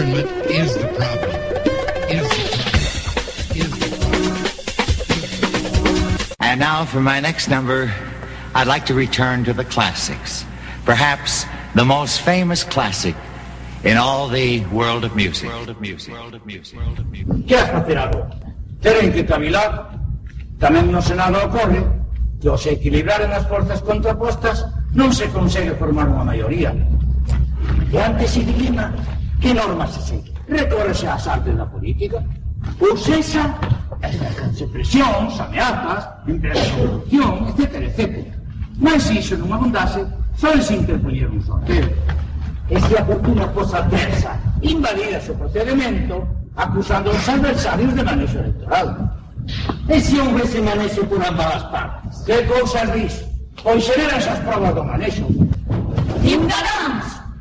Government is the problem. Is the problem. Is the problem. And now for my next number, I'd like to return to the classics. Perhaps the most famous classic in all the world of music. World of music. World of music. World of music. que has facer algo. Teren que cavilar. Tamén no Senado ocorre que ao se equilibraren as forzas contrapostas non se consegue formar unha maioría. E ante ese dilema, Que normas se segue? Recórrese ás artes da política? Ou cesa? Exercense presións, ameazas, empresas de corrupción, etc, etc. Mas se iso non abundase, só se interpoñer un sorteo. E se a fortuna fosa adversa, invalida o procedimento, acusando os adversarios de manexo electoral. E se houvese manexo por ambas as partes? Que cousas dis? Pois xereran as provas do manexo. Indagar!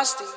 lost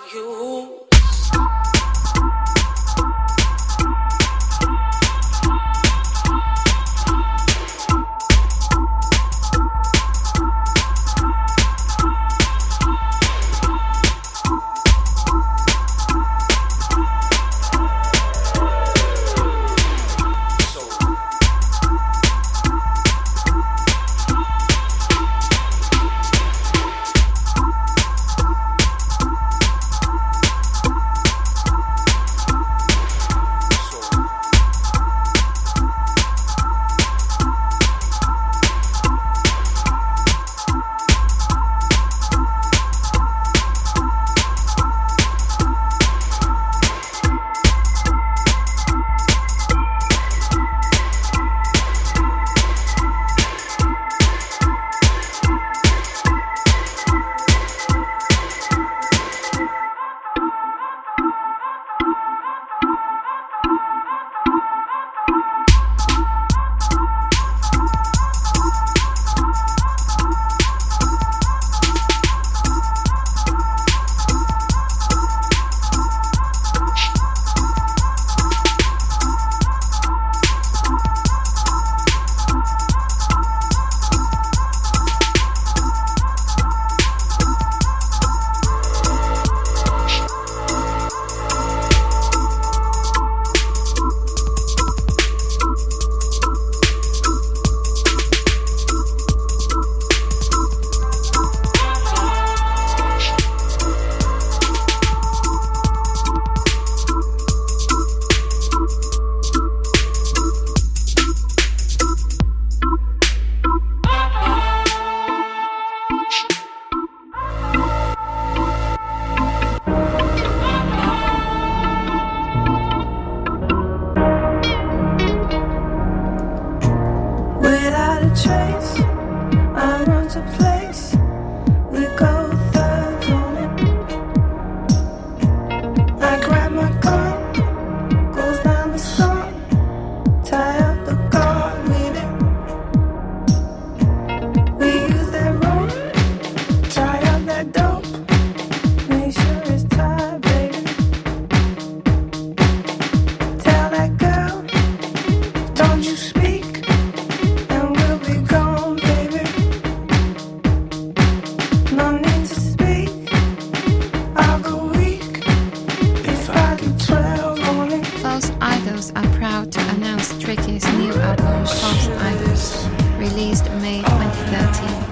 Released May 2013.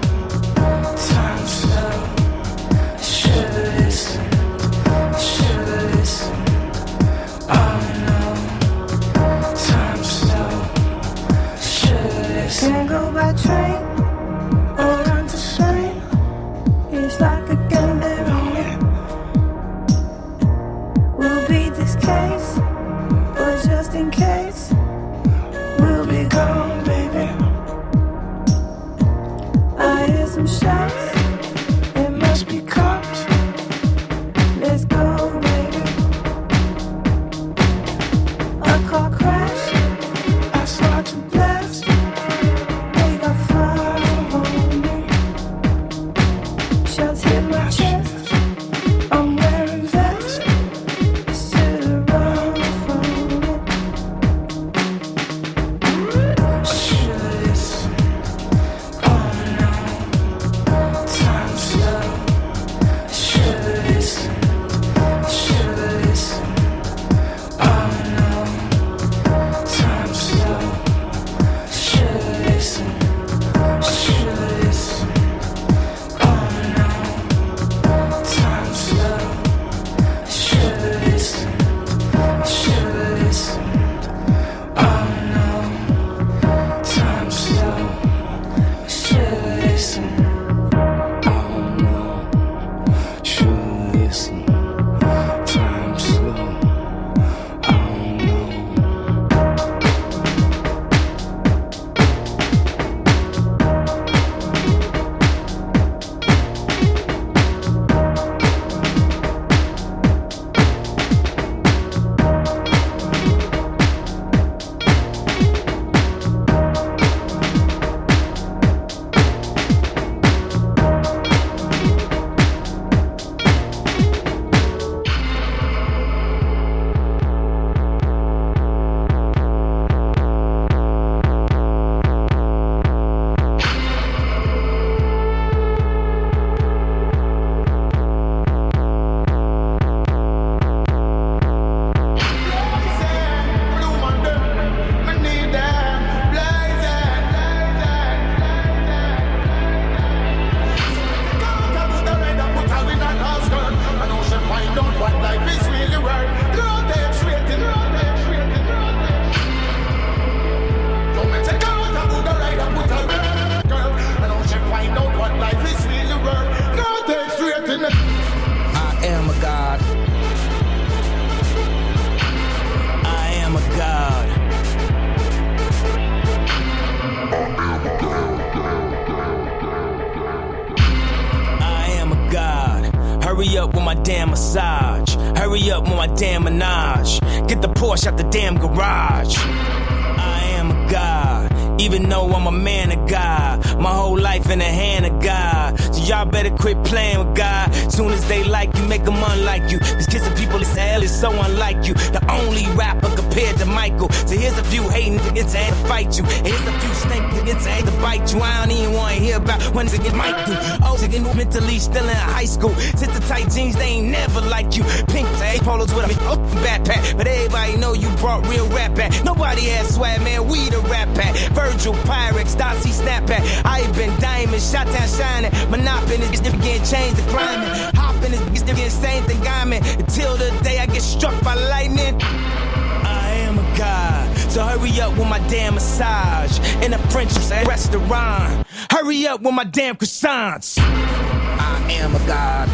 Might do. Oh, to mentally still in high school. Sit the tight jeans, they ain't never like you. Pink tag polos with a open oh, backpack. But everybody know you brought real rap back. Nobody has swag, man. We the rap pack. Virgil, Pyrex, Don C, Snapback. I been diamond, shot down shining. Monopoly is different, getting changed the climate. Hopping is different, same thing I mean. Until the day I get struck by lightning. I am a god. So hurry up with my damn massage. In a French restaurant. Hurry up with my damn croissants. I am a god.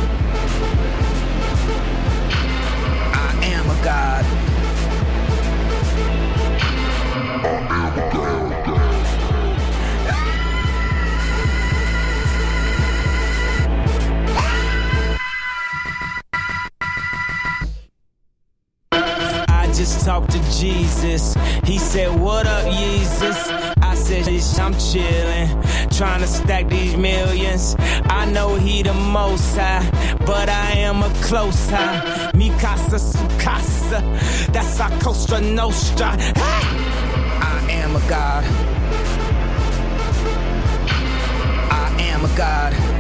I am a god. I just talked to Jesus. He said, What up, Yeezus? I said, "Ish, I'm chillin', trying to stack these millions. I know he the most high, but I am a close high. Mi casa su casa, that's our Cosa Nostra. I am a God. I am a God.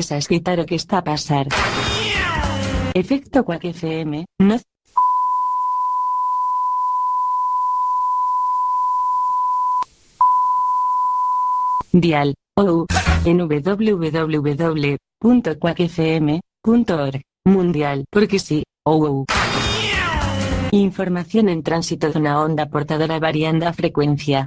Esperes a o que está a pasar. Efecto Quack FM, no Dial, ou, en www.quackfm.org, mundial, porque sí, ou. Información en tránsito dunha onda portadora variando a frecuencia.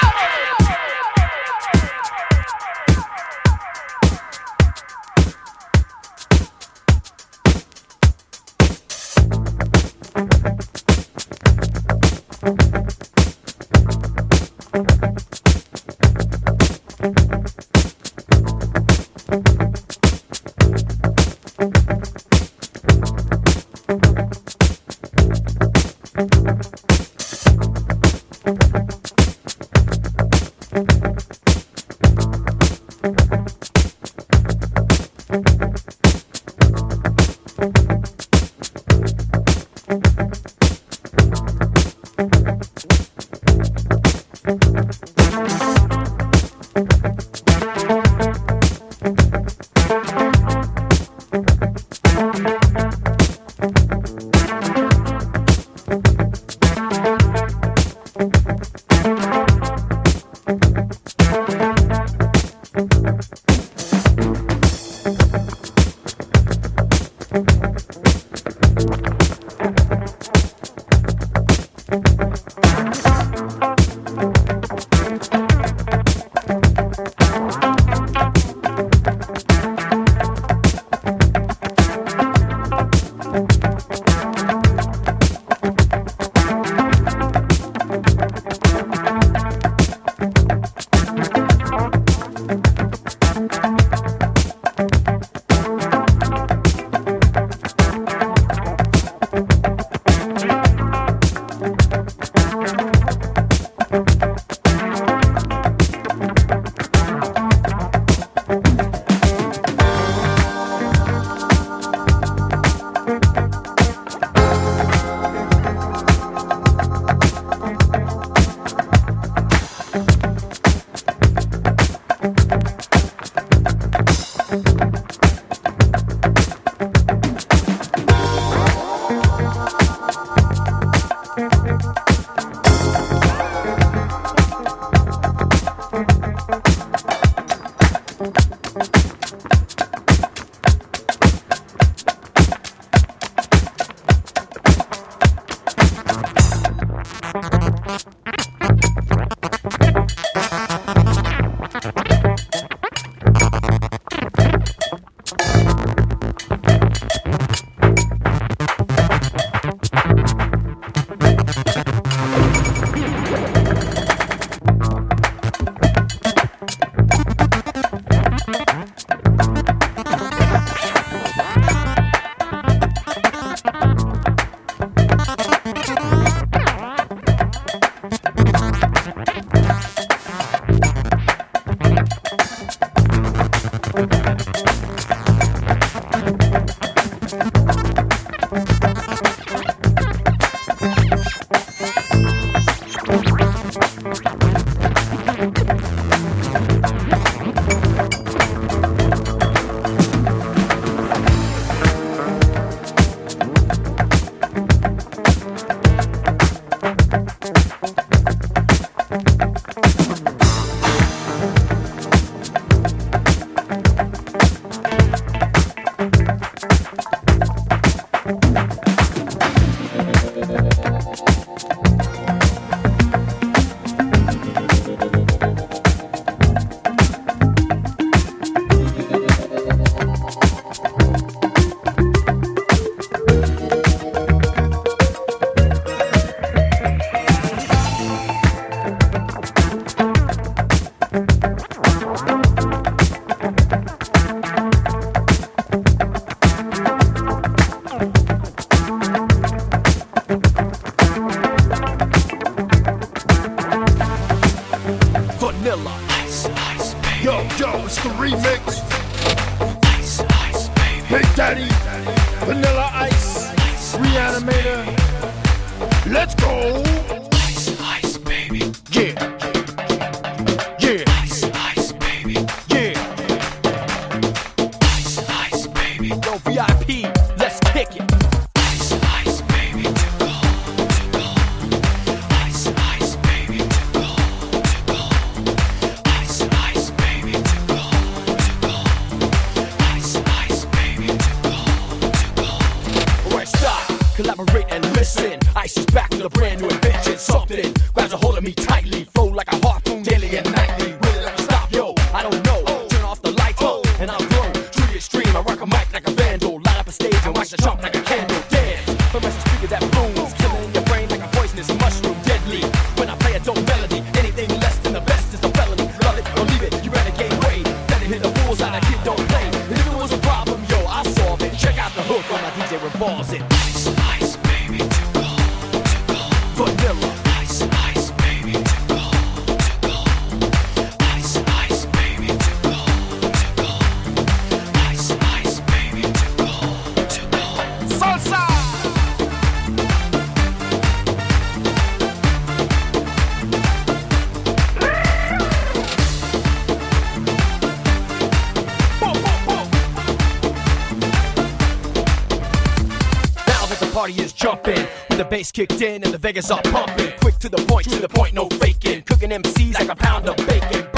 bass kicked in and the Vegas are pumping. Quick to the point, to the point, no faking. Cooking MCs like a pound of bacon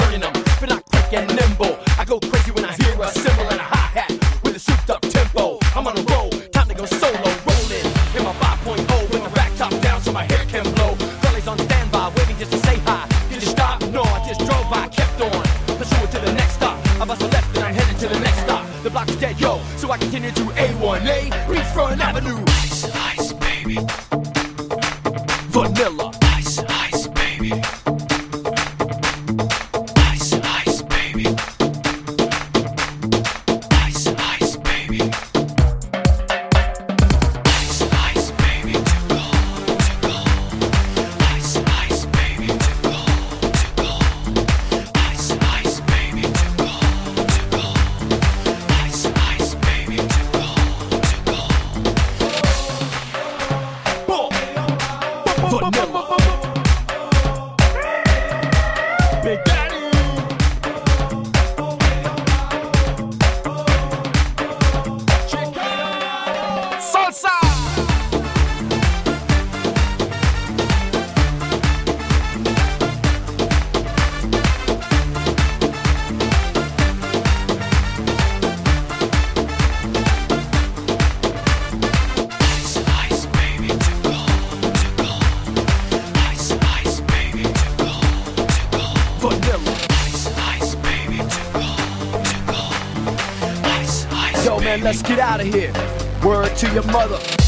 big out of here. Word to your mother.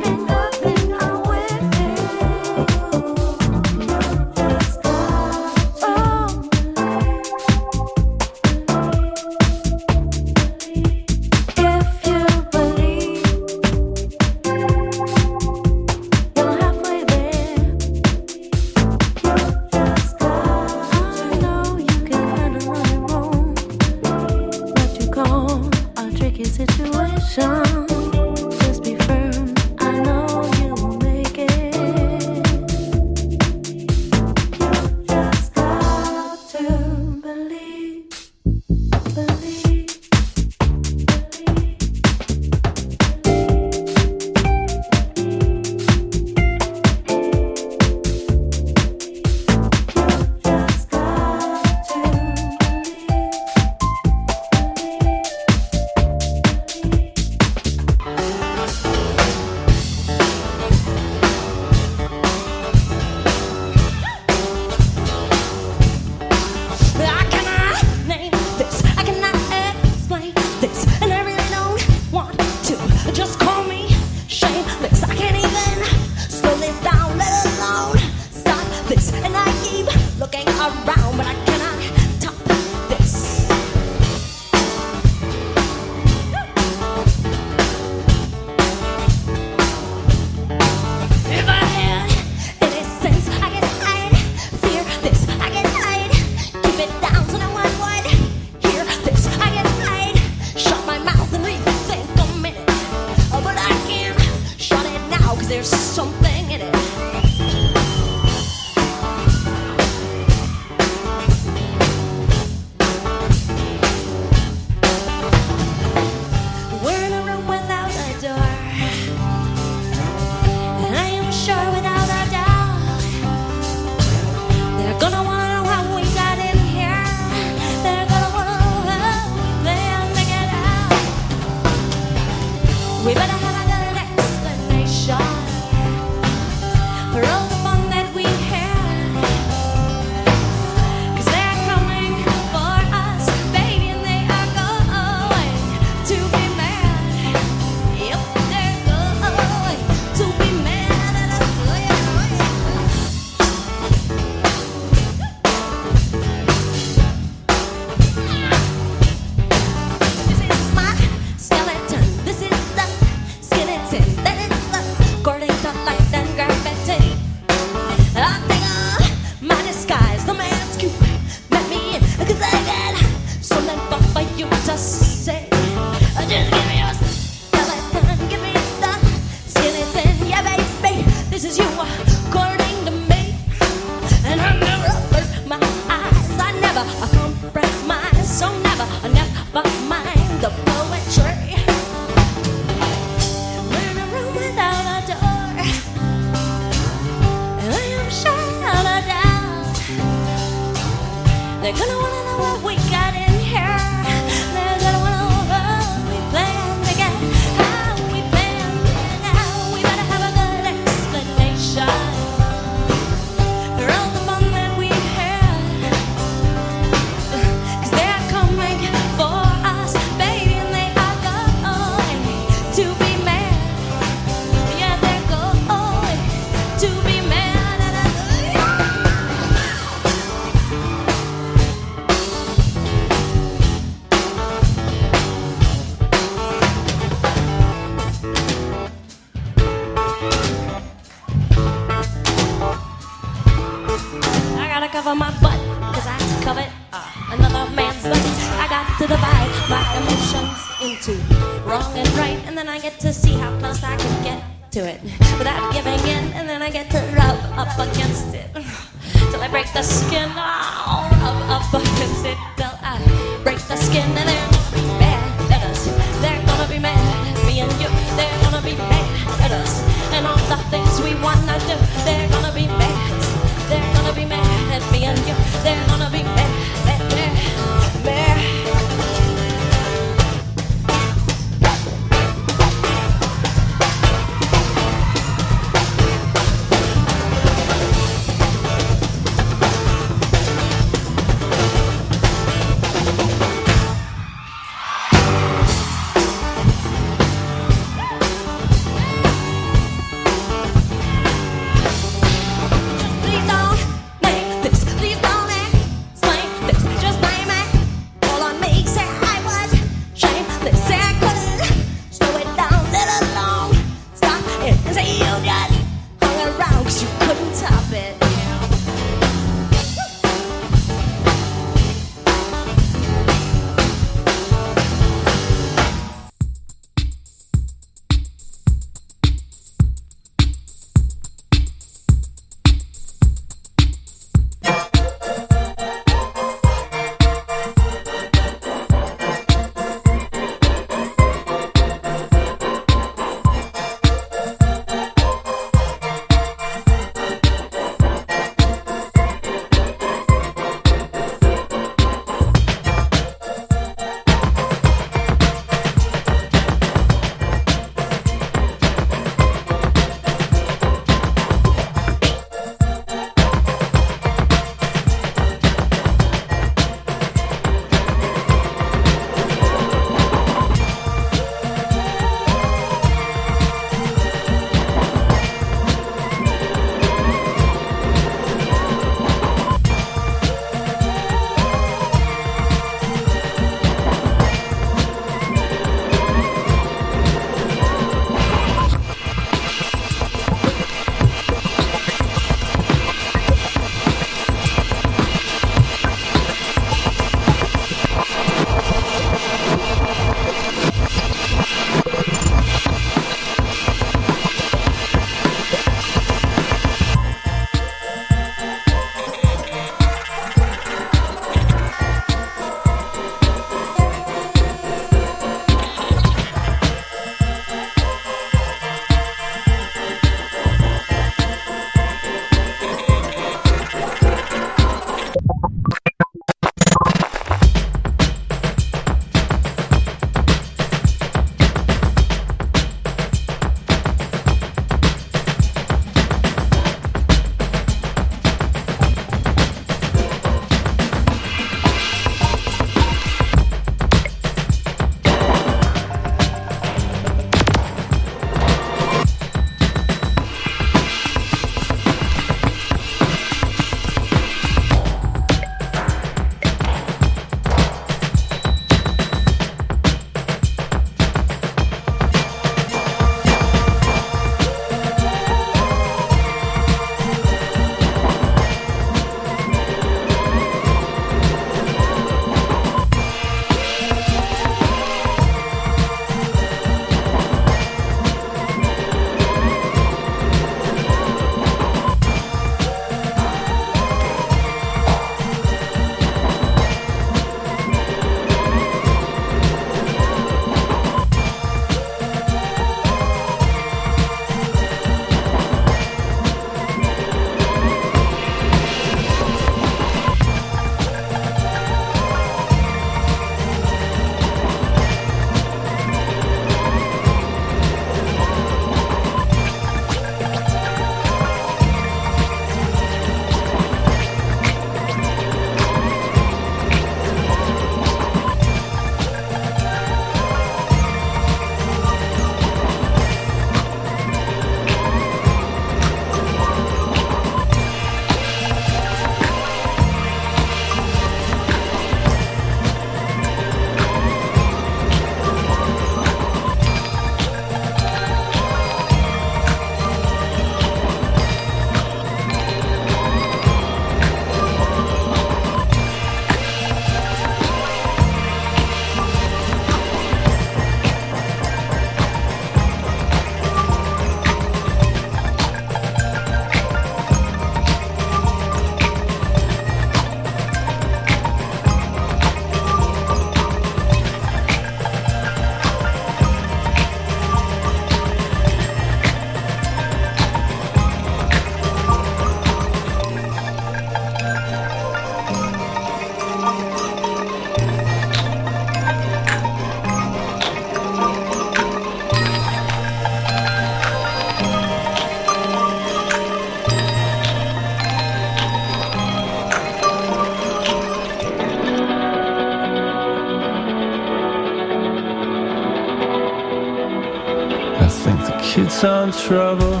Trouble.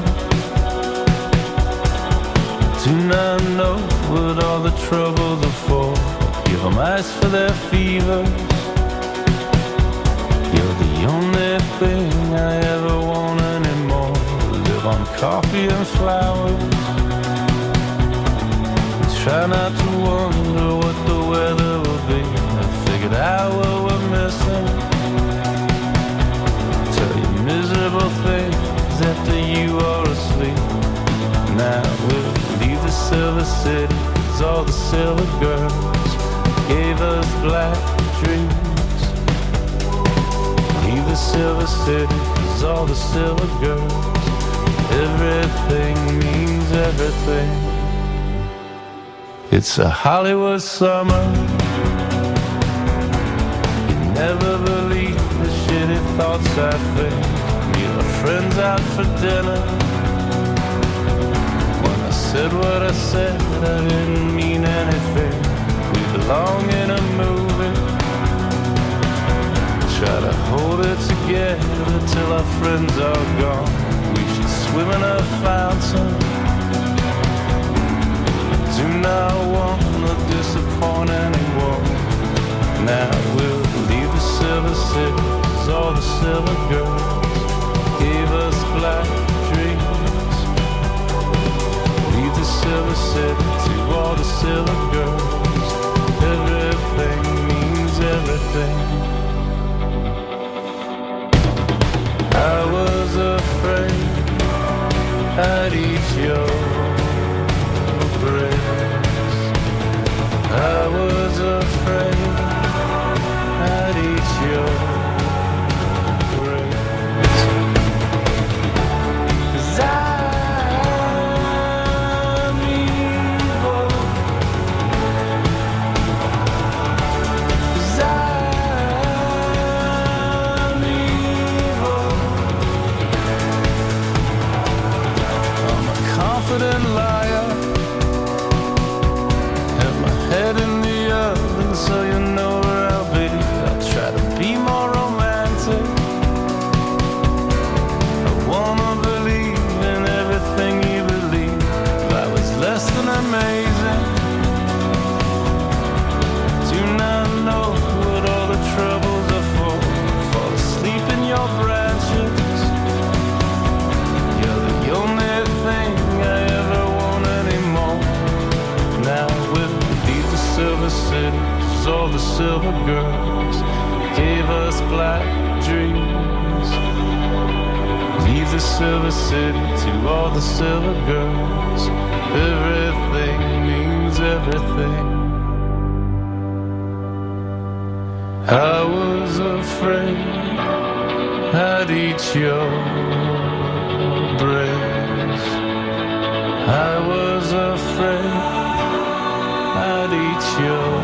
Do not know what all the troubles for. Give them ice for their fevers. You're the only thing I ever want anymore. Live on coffee and flowers. Try not to wonder what the weather will be. I figured out what we're missing. You are asleep. Now we'll leave the silver city, cause all the silver girls gave us black dreams. Leave the silver city, cause all the silver girls, everything means everything. It's a Hollywood summer. You never believe the shitty thoughts I think. Friends out for dinner. When I said what I said, I didn't mean anything. We belong in a movie. Try to hold it together till our friends are gone. We should swim in a fountain. Do not want to disappoint anyone. Now we'll leave the silver 'cause all the silver girls to all the silver girls. Everything means everything. I was afraid I'd eat your. I was afraid silver girls gave us black dreams. Leave the silver city to all the silver girls. Everything means everything. I was afraid I'd eat your breast. I was afraid I'd eat your